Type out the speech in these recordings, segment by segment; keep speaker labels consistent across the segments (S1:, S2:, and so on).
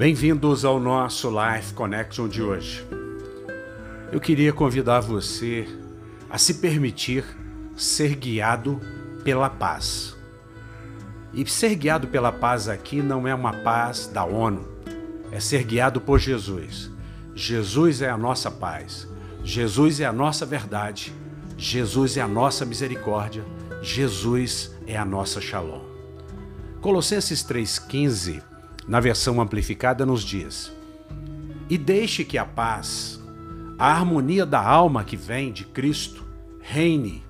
S1: Bem-vindos ao nosso Life Connection de hoje. Eu queria convidar você a se permitir ser guiado pela paz. E ser guiado pela paz aqui não é uma paz da ONU, é ser guiado por Jesus. Jesus é a nossa paz, Jesus é a nossa verdade, Jesus é a nossa misericórdia, Jesus é a nossa shalom. Colossenses 3,15 na versão amplificada, nos diz: E deixe que a paz, a harmonia da alma que vem de Cristo, reine,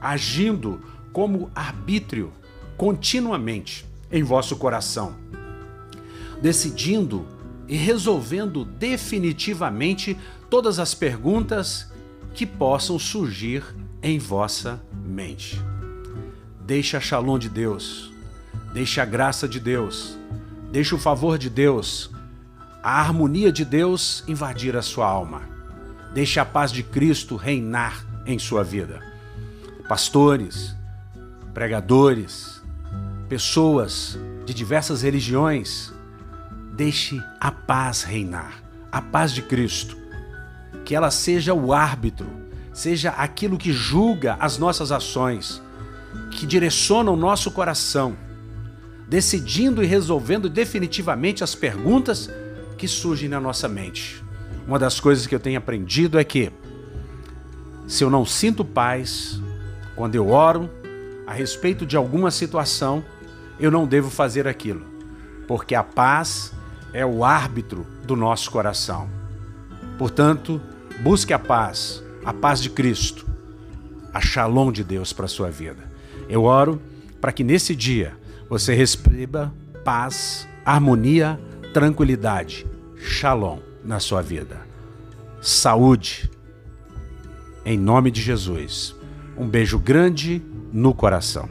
S1: agindo como arbítrio continuamente em vosso coração, decidindo e resolvendo definitivamente todas as perguntas que possam surgir em vossa mente. Deixe a shalom de Deus, deixe a graça de Deus, Deixe o favor de Deus, a harmonia de Deus invadir a sua alma. Deixe a paz de Cristo reinar em sua vida. Pastores, pregadores, pessoas de diversas religiões, deixe a paz reinar, a paz de Cristo. Que ela seja o árbitro, seja aquilo que julga as nossas ações, que direciona o nosso coração decidindo e resolvendo definitivamente as perguntas que surgem na nossa mente. Uma das coisas que eu tenho aprendido é que, se eu não sinto paz, quando eu oro a respeito de alguma situação, eu não devo fazer aquilo, porque a paz é o árbitro do nosso coração. Portanto, busque a paz, a paz de Cristo, a shalom de Deus para a sua vida. Eu oro para que nesse dia você receba paz, harmonia, tranquilidade, shalom na sua vida. Saúde. Em nome de Jesus. Um beijo grande no coração.